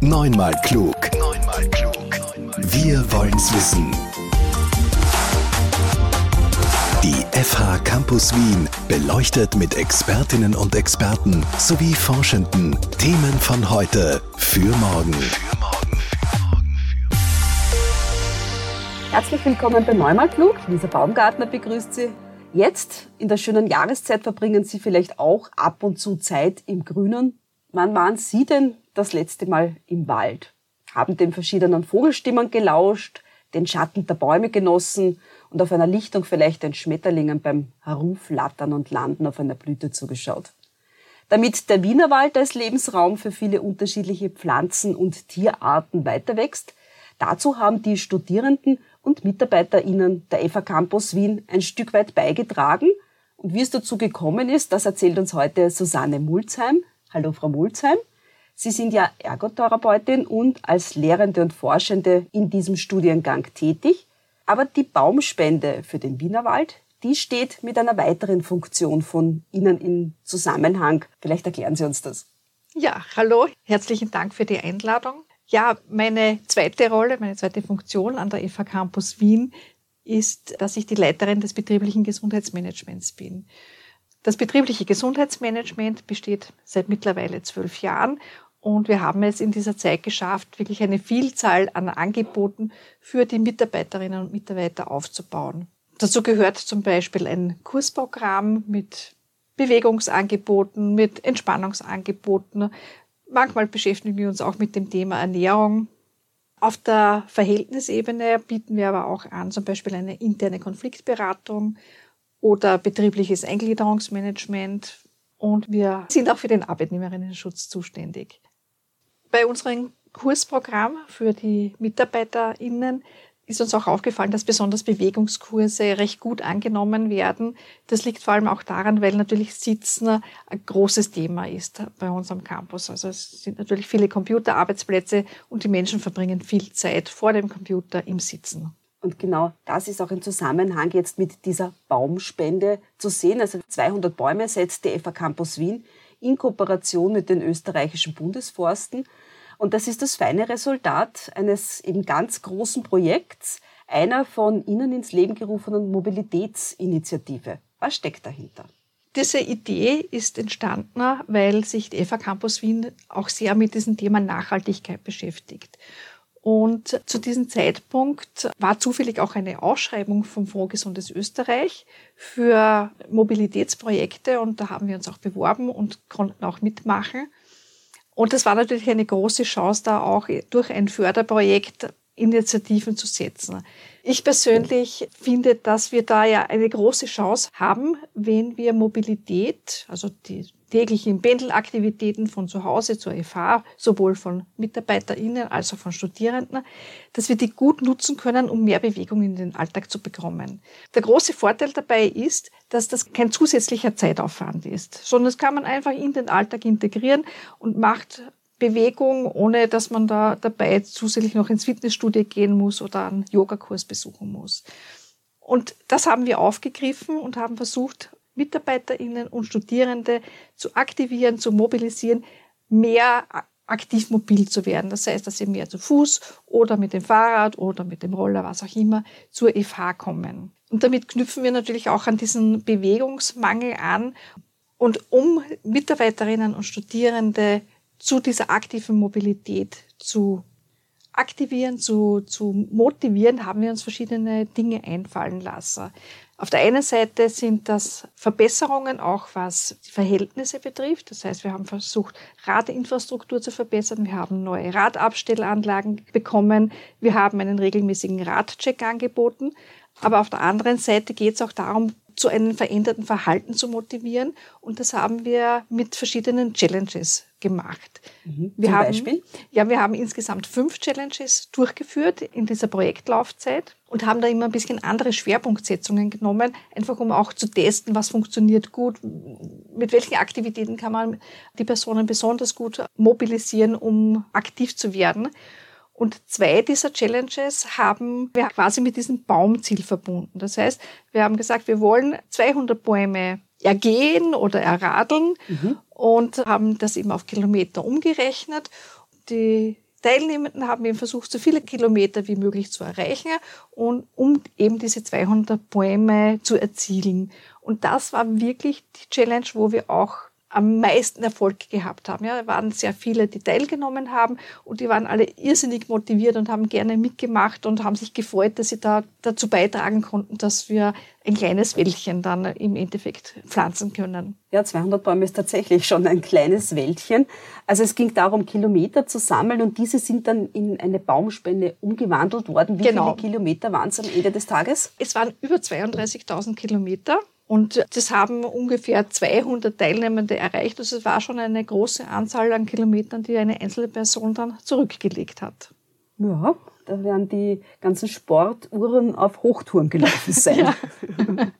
Neunmal klug. Neunmal klug. Wir wollen's wissen. Die FH Campus Wien beleuchtet mit Expertinnen und Experten sowie Forschenden Themen von heute für morgen. Herzlich willkommen bei Neumal klug. Lisa Baumgartner begrüßt Sie. Jetzt in der schönen Jahreszeit verbringen Sie vielleicht auch ab und zu Zeit im Grünen. Wann waren Sie denn das letzte Mal im Wald? Haben den verschiedenen Vogelstimmen gelauscht, den Schatten der Bäume genossen und auf einer Lichtung vielleicht den Schmetterlingen beim Herumflattern und Landen auf einer Blüte zugeschaut. Damit der Wienerwald als Lebensraum für viele unterschiedliche Pflanzen und Tierarten weiter wächst, dazu haben die Studierenden und MitarbeiterInnen der FA Campus Wien ein Stück weit beigetragen. Und wie es dazu gekommen ist, das erzählt uns heute Susanne Mulzheim. Hallo, Frau Mulzheim. Sie sind ja Ergotherapeutin und als Lehrende und Forschende in diesem Studiengang tätig. Aber die Baumspende für den Wienerwald, die steht mit einer weiteren Funktion von Ihnen in Zusammenhang. Vielleicht erklären Sie uns das. Ja, hallo, herzlichen Dank für die Einladung. Ja, meine zweite Rolle, meine zweite Funktion an der FH Campus Wien ist, dass ich die Leiterin des betrieblichen Gesundheitsmanagements bin. Das betriebliche Gesundheitsmanagement besteht seit mittlerweile zwölf Jahren und wir haben es in dieser Zeit geschafft, wirklich eine Vielzahl an Angeboten für die Mitarbeiterinnen und Mitarbeiter aufzubauen. Dazu gehört zum Beispiel ein Kursprogramm mit Bewegungsangeboten, mit Entspannungsangeboten, Manchmal beschäftigen wir uns auch mit dem Thema Ernährung. Auf der Verhältnisebene bieten wir aber auch an, zum Beispiel eine interne Konfliktberatung oder betriebliches Eingliederungsmanagement. Und wir sind auch für den Arbeitnehmerinnenschutz zuständig. Bei unserem Kursprogramm für die MitarbeiterInnen ist uns auch aufgefallen, dass besonders Bewegungskurse recht gut angenommen werden. Das liegt vor allem auch daran, weil natürlich Sitzen ein großes Thema ist bei uns am Campus. Also es sind natürlich viele Computerarbeitsplätze und die Menschen verbringen viel Zeit vor dem Computer im Sitzen. Und genau das ist auch im Zusammenhang jetzt mit dieser Baumspende zu sehen. Also 200 Bäume setzt die FA Campus Wien in Kooperation mit den österreichischen Bundesforsten. Und das ist das feine Resultat eines eben ganz großen Projekts, einer von Ihnen ins Leben gerufenen Mobilitätsinitiative. Was steckt dahinter? Diese Idee ist entstanden, weil sich die FA Campus Wien auch sehr mit diesem Thema Nachhaltigkeit beschäftigt. Und zu diesem Zeitpunkt war zufällig auch eine Ausschreibung vom Fonds Gesundes Österreich für Mobilitätsprojekte und da haben wir uns auch beworben und konnten auch mitmachen. Und das war natürlich eine große Chance, da auch durch ein Förderprojekt Initiativen zu setzen. Ich persönlich finde, dass wir da ja eine große Chance haben, wenn wir Mobilität, also die täglichen Pendelaktivitäten von zu Hause zur FH, sowohl von MitarbeiterInnen als auch von Studierenden, dass wir die gut nutzen können, um mehr Bewegung in den Alltag zu bekommen. Der große Vorteil dabei ist, dass das kein zusätzlicher Zeitaufwand ist, sondern das kann man einfach in den Alltag integrieren und macht Bewegung, ohne dass man da dabei zusätzlich noch ins Fitnessstudio gehen muss oder einen Yogakurs besuchen muss. Und das haben wir aufgegriffen und haben versucht, MitarbeiterInnen und Studierende zu aktivieren, zu mobilisieren, mehr aktiv mobil zu werden. Das heißt, dass sie mehr zu Fuß oder mit dem Fahrrad oder mit dem Roller, was auch immer, zur FH kommen. Und damit knüpfen wir natürlich auch an diesen Bewegungsmangel an. Und um Mitarbeiterinnen und Studierende zu dieser aktiven Mobilität zu aktivieren, zu, zu motivieren, haben wir uns verschiedene Dinge einfallen lassen. Auf der einen Seite sind das Verbesserungen auch was die Verhältnisse betrifft. Das heißt, wir haben versucht, Radinfrastruktur zu verbessern. Wir haben neue Radabstellanlagen bekommen. Wir haben einen regelmäßigen Radcheck angeboten. Aber auf der anderen Seite geht es auch darum, zu einem veränderten Verhalten zu motivieren. Und das haben wir mit verschiedenen Challenges gemacht. Mhm. Wir Zum haben, Beispiel? Ja, wir haben insgesamt fünf Challenges durchgeführt in dieser Projektlaufzeit und haben da immer ein bisschen andere Schwerpunktsetzungen genommen, einfach um auch zu testen, was funktioniert gut, mit welchen Aktivitäten kann man die Personen besonders gut mobilisieren, um aktiv zu werden. Und zwei dieser Challenges haben wir quasi mit diesem Baumziel verbunden. Das heißt, wir haben gesagt, wir wollen 200 Bäume ergehen oder erradeln mhm. und haben das eben auf Kilometer umgerechnet. Die Teilnehmenden haben eben versucht, so viele Kilometer wie möglich zu erreichen und um eben diese 200 Bäume zu erzielen. Und das war wirklich die Challenge, wo wir auch am meisten Erfolg gehabt haben. Ja, waren sehr viele, die teilgenommen haben und die waren alle irrsinnig motiviert und haben gerne mitgemacht und haben sich gefreut, dass sie da dazu beitragen konnten, dass wir ein kleines Wäldchen dann im Endeffekt pflanzen können. Ja, 200 Bäume ist tatsächlich schon ein kleines Wäldchen. Also es ging darum, Kilometer zu sammeln und diese sind dann in eine Baumspende umgewandelt worden. Wie genau. viele Kilometer waren es am Ende des Tages? Es waren über 32.000 Kilometer. Und das haben ungefähr 200 Teilnehmende erreicht. Also es war schon eine große Anzahl an Kilometern, die eine einzelne Person dann zurückgelegt hat. Ja, da werden die ganzen Sportuhren auf Hochtouren gelaufen sein.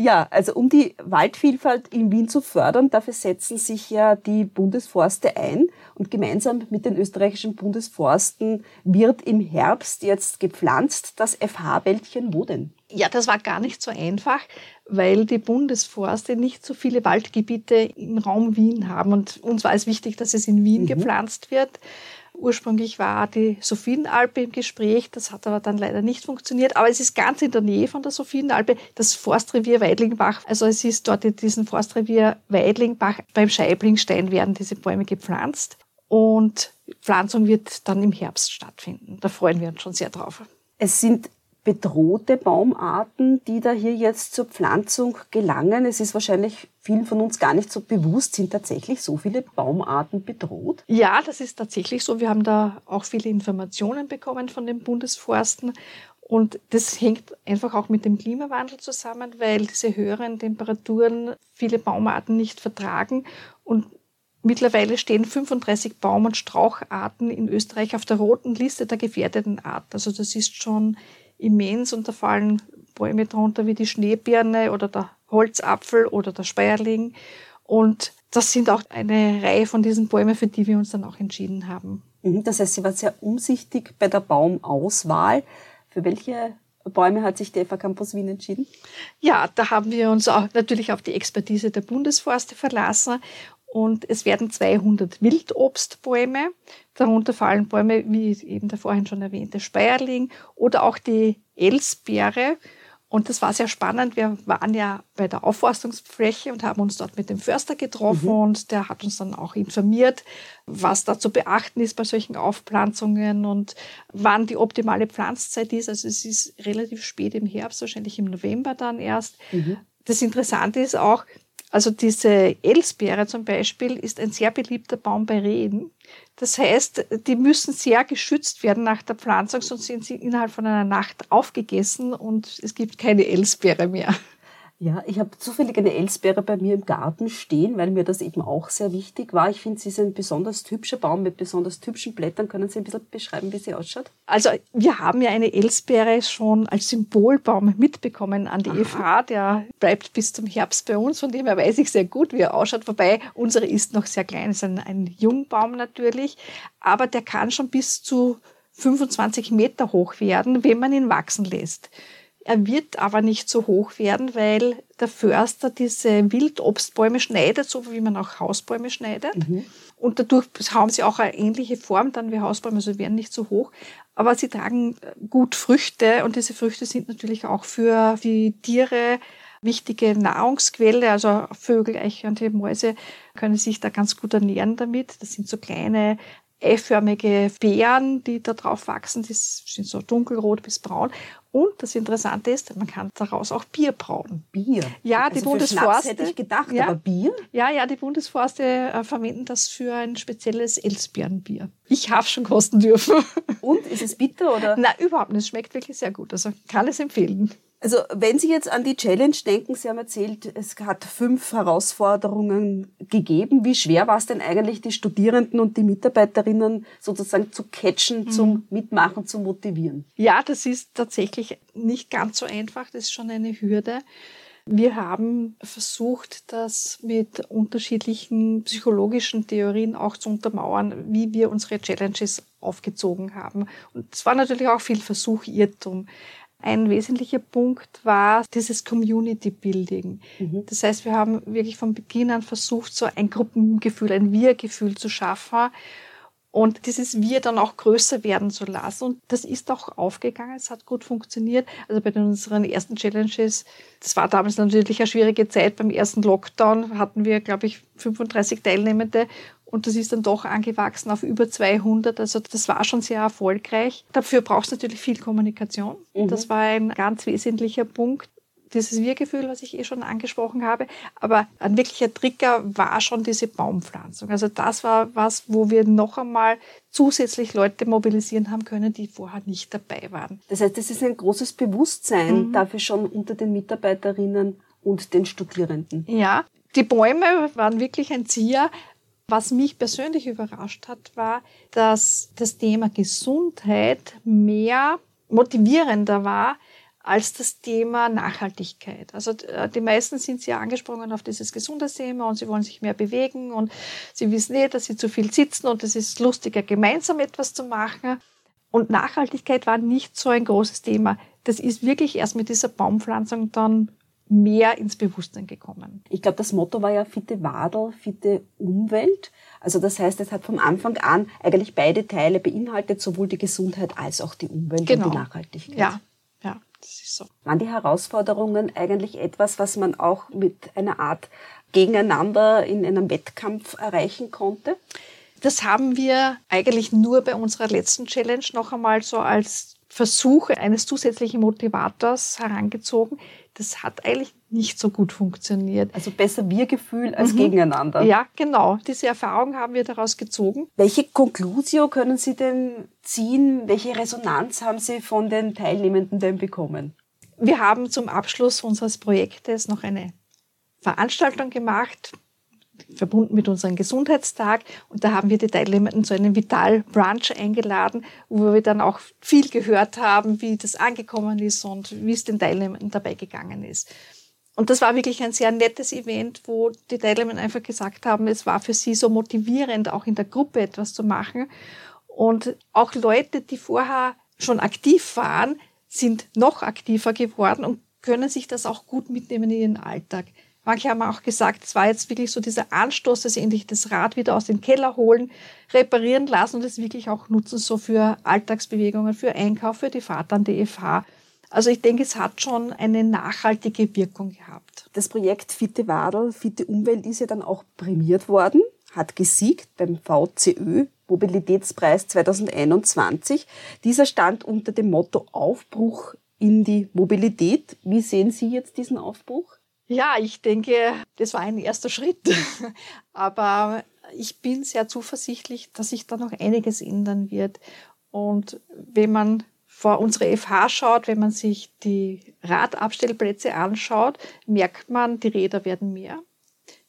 ja. Also um die Waldvielfalt in Wien zu fördern, dafür setzen sich ja die Bundesforste ein und gemeinsam mit den österreichischen Bundesforsten wird im Herbst jetzt gepflanzt das FH-Wäldchen. Wo denn? Ja, das war gar nicht so einfach, weil die Bundesforste nicht so viele Waldgebiete im Raum Wien haben und uns war es wichtig, dass es in Wien mhm. gepflanzt wird. Ursprünglich war die Sophienalpe im Gespräch, das hat aber dann leider nicht funktioniert. Aber es ist ganz in der Nähe von der Sophienalpe das Forstrevier Weidlingbach. Also es ist dort in diesem Forstrevier Weidlingbach beim Scheiblingstein werden diese Bäume gepflanzt. Und Pflanzung wird dann im Herbst stattfinden. Da freuen wir uns schon sehr drauf. Es sind bedrohte Baumarten, die da hier jetzt zur Pflanzung gelangen? Es ist wahrscheinlich vielen von uns gar nicht so bewusst, sind tatsächlich so viele Baumarten bedroht? Ja, das ist tatsächlich so. Wir haben da auch viele Informationen bekommen von den Bundesforsten. Und das hängt einfach auch mit dem Klimawandel zusammen, weil diese höheren Temperaturen viele Baumarten nicht vertragen. Und mittlerweile stehen 35 Baum- und Straucharten in Österreich auf der roten Liste der gefährdeten Arten. Also das ist schon immens und da fallen Bäume drunter wie die Schneebirne oder der Holzapfel oder der Speierling. Und das sind auch eine Reihe von diesen Bäumen, für die wir uns dann auch entschieden haben. Mhm, das heißt, Sie waren sehr umsichtig bei der Baumauswahl. Für welche Bäume hat sich der FA Campus Wien entschieden? Ja, da haben wir uns auch natürlich auf die Expertise der Bundesforste verlassen und es werden 200 Wildobstbäume, darunter fallen Bäume wie eben der vorhin schon erwähnte Speierling oder auch die Elsbeere. Und das war sehr spannend. Wir waren ja bei der Aufforstungsfläche und haben uns dort mit dem Förster getroffen mhm. und der hat uns dann auch informiert, was da zu beachten ist bei solchen Aufpflanzungen und wann die optimale Pflanzzeit ist. Also es ist relativ spät im Herbst, wahrscheinlich im November dann erst. Mhm. Das Interessante ist auch, also diese Elsbeere zum Beispiel ist ein sehr beliebter Baum bei Rehen. Das heißt, die müssen sehr geschützt werden nach der Pflanzung, sonst sind sie innerhalb von einer Nacht aufgegessen und es gibt keine Elsbeere mehr. Ja, ich habe zufällig eine Elsbeere bei mir im Garten stehen, weil mir das eben auch sehr wichtig war. Ich finde, sie ist ein besonders hübscher Baum mit besonders hübschen Blättern. Können Sie ein bisschen beschreiben, wie sie ausschaut? Also wir haben ja eine Elsbeere schon als Symbolbaum mitbekommen an die Aha. EFH. Der bleibt bis zum Herbst bei uns, von dem her weiß ich sehr gut, wie er ausschaut. Wobei unsere ist noch sehr klein, ist ein, ein Jungbaum natürlich, aber der kann schon bis zu 25 Meter hoch werden, wenn man ihn wachsen lässt. Er wird aber nicht so hoch werden, weil der Förster diese Wildobstbäume schneidet, so wie man auch Hausbäume schneidet. Mhm. Und dadurch haben sie auch eine ähnliche Form dann wie Hausbäume, also werden nicht so hoch. Aber sie tragen gut Früchte und diese Früchte sind natürlich auch für die Tiere wichtige Nahrungsquelle. Also Vögel, Eichhörnche, Mäuse können sich da ganz gut ernähren damit. Das sind so kleine eiförmige Beeren, die da drauf wachsen. Die sind so dunkelrot bis braun. Und das Interessante ist, man kann daraus auch Bier brauen. Bier? Ja, also die Bundesforste. hätte ich gedacht, ja, aber Bier? Ja, ja, die Bundesforste äh, verwenden das für ein spezielles Elsbeerenbier. Ich habe schon kosten dürfen. Und ist es bitter oder? Na, überhaupt nicht. Es schmeckt wirklich sehr gut. Also kann es empfehlen. Also wenn Sie jetzt an die Challenge denken, Sie haben erzählt, es hat fünf Herausforderungen gegeben. Wie schwer war es denn eigentlich, die Studierenden und die Mitarbeiterinnen sozusagen zu catchen, mhm. zum Mitmachen, zu motivieren? Ja, das ist tatsächlich nicht ganz so einfach. Das ist schon eine Hürde. Wir haben versucht, das mit unterschiedlichen psychologischen Theorien auch zu untermauern, wie wir unsere Challenges aufgezogen haben. Und es war natürlich auch viel Versuch, Irrtum. Ein wesentlicher Punkt war dieses Community Building. Mhm. Das heißt, wir haben wirklich von Beginn an versucht, so ein Gruppengefühl, ein Wir-Gefühl zu schaffen. und dieses Wir dann auch größer werden zu lassen. Und das ist auch aufgegangen, es hat gut funktioniert. Also bei unseren ersten Challenges, das war damals natürlich eine schwierige Zeit. Beim ersten Lockdown hatten wir, glaube ich, 35 Teilnehmende und das ist dann doch angewachsen auf über 200. Also das war schon sehr erfolgreich. Dafür braucht es natürlich viel Kommunikation. Mhm. Das war ein ganz wesentlicher Punkt dieses Wir-Gefühl, was ich eh schon angesprochen habe. Aber ein wirklicher Trigger war schon diese Baumpflanzung. Also das war was, wo wir noch einmal zusätzlich Leute mobilisieren haben können, die vorher nicht dabei waren. Das heißt, es ist ein großes Bewusstsein mhm. dafür schon unter den Mitarbeiterinnen und den Studierenden. Ja, die Bäume waren wirklich ein Zieher. Was mich persönlich überrascht hat, war, dass das Thema Gesundheit mehr motivierender war als das Thema Nachhaltigkeit. Also äh, die meisten sind sehr angesprungen auf dieses Gesundheitsthema und sie wollen sich mehr bewegen und sie wissen nicht, dass sie zu viel sitzen und es ist lustiger, gemeinsam etwas zu machen. Und Nachhaltigkeit war nicht so ein großes Thema. Das ist wirklich erst mit dieser Baumpflanzung dann mehr ins Bewusstsein gekommen. Ich glaube, das Motto war ja fitte Wadel, fitte Umwelt. Also das heißt, es hat vom Anfang an eigentlich beide Teile beinhaltet, sowohl die Gesundheit als auch die Umwelt genau. und die Nachhaltigkeit. Ja, das ist so. Waren die Herausforderungen eigentlich etwas, was man auch mit einer Art Gegeneinander in einem Wettkampf erreichen konnte? Das haben wir eigentlich nur bei unserer letzten Challenge noch einmal so als Versuch eines zusätzlichen Motivators herangezogen. Das hat eigentlich nicht so gut funktioniert. Also besser Wir-Gefühl als mhm. gegeneinander. Ja, genau. Diese Erfahrung haben wir daraus gezogen. Welche Conclusio können Sie denn ziehen? Welche Resonanz haben Sie von den Teilnehmenden denn bekommen? Wir haben zum Abschluss unseres Projektes noch eine Veranstaltung gemacht verbunden mit unserem Gesundheitstag. Und da haben wir die Teilnehmenden zu einem Vital Brunch eingeladen, wo wir dann auch viel gehört haben, wie das angekommen ist und wie es den Teilnehmenden dabei gegangen ist. Und das war wirklich ein sehr nettes Event, wo die Teilnehmer einfach gesagt haben, es war für sie so motivierend, auch in der Gruppe etwas zu machen. Und auch Leute, die vorher schon aktiv waren, sind noch aktiver geworden und können sich das auch gut mitnehmen in ihren Alltag. Manche haben auch gesagt, es war jetzt wirklich so dieser Anstoß, dass sie endlich das Rad wieder aus dem Keller holen, reparieren lassen und es wirklich auch nutzen, so für Alltagsbewegungen, für Einkauf, für die Fahrt an die FH. Also ich denke, es hat schon eine nachhaltige Wirkung gehabt. Das Projekt Fitte Wadel, Fitte Umwelt ist ja dann auch prämiert worden, hat gesiegt beim VCÖ Mobilitätspreis 2021. Dieser stand unter dem Motto Aufbruch in die Mobilität. Wie sehen Sie jetzt diesen Aufbruch? Ja, ich denke, das war ein erster Schritt. Aber ich bin sehr zuversichtlich, dass sich da noch einiges ändern wird. Und wenn man vor unsere FH schaut, wenn man sich die Radabstellplätze anschaut, merkt man, die Räder werden mehr.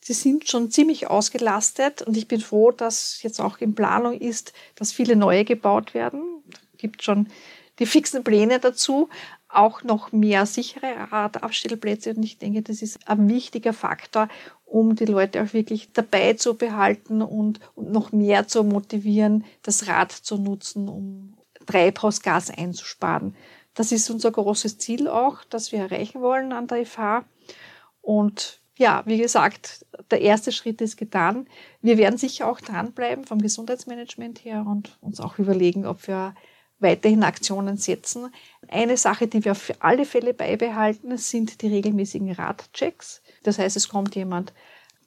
Sie sind schon ziemlich ausgelastet und ich bin froh, dass jetzt auch in Planung ist, dass viele neue gebaut werden. Es gibt schon die fixen Pläne dazu auch noch mehr sichere Radabstellplätze. Und ich denke, das ist ein wichtiger Faktor, um die Leute auch wirklich dabei zu behalten und, und noch mehr zu motivieren, das Rad zu nutzen, um Treibhausgas einzusparen. Das ist unser großes Ziel auch, das wir erreichen wollen an der FH. Und ja, wie gesagt, der erste Schritt ist getan. Wir werden sicher auch dranbleiben vom Gesundheitsmanagement her und uns auch überlegen, ob wir weiterhin Aktionen setzen. Eine Sache, die wir für alle Fälle beibehalten, sind die regelmäßigen Radchecks. Das heißt, es kommt jemand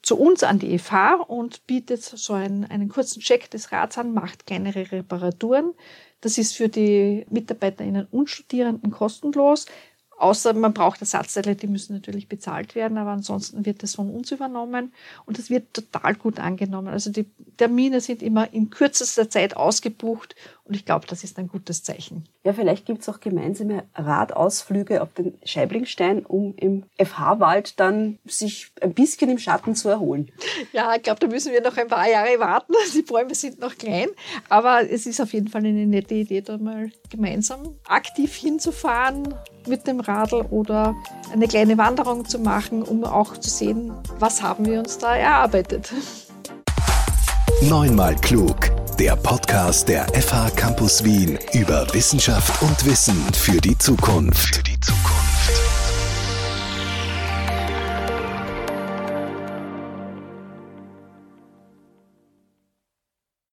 zu uns an die FH und bietet so einen, einen kurzen Check des Rads an, macht kleinere Reparaturen. Das ist für die MitarbeiterInnen und Studierenden kostenlos. Außer man braucht Ersatzteile, die müssen natürlich bezahlt werden, aber ansonsten wird das von uns übernommen und das wird total gut angenommen. Also die Termine sind immer in kürzester Zeit ausgebucht und ich glaube, das ist ein gutes Zeichen. Ja, vielleicht gibt es auch gemeinsame Radausflüge auf den Scheiblingstein, um im FH-Wald dann sich ein bisschen im Schatten zu erholen. Ja, ich glaube, da müssen wir noch ein paar Jahre warten. Die Bäume sind noch klein, aber es ist auf jeden Fall eine nette Idee, da mal gemeinsam aktiv hinzufahren mit dem Radl oder eine kleine Wanderung zu machen, um auch zu sehen, was haben wir uns da erarbeitet. Neunmal klug. Der Podcast der FH Campus Wien über Wissenschaft und Wissen für die Zukunft. Für die Zukunft.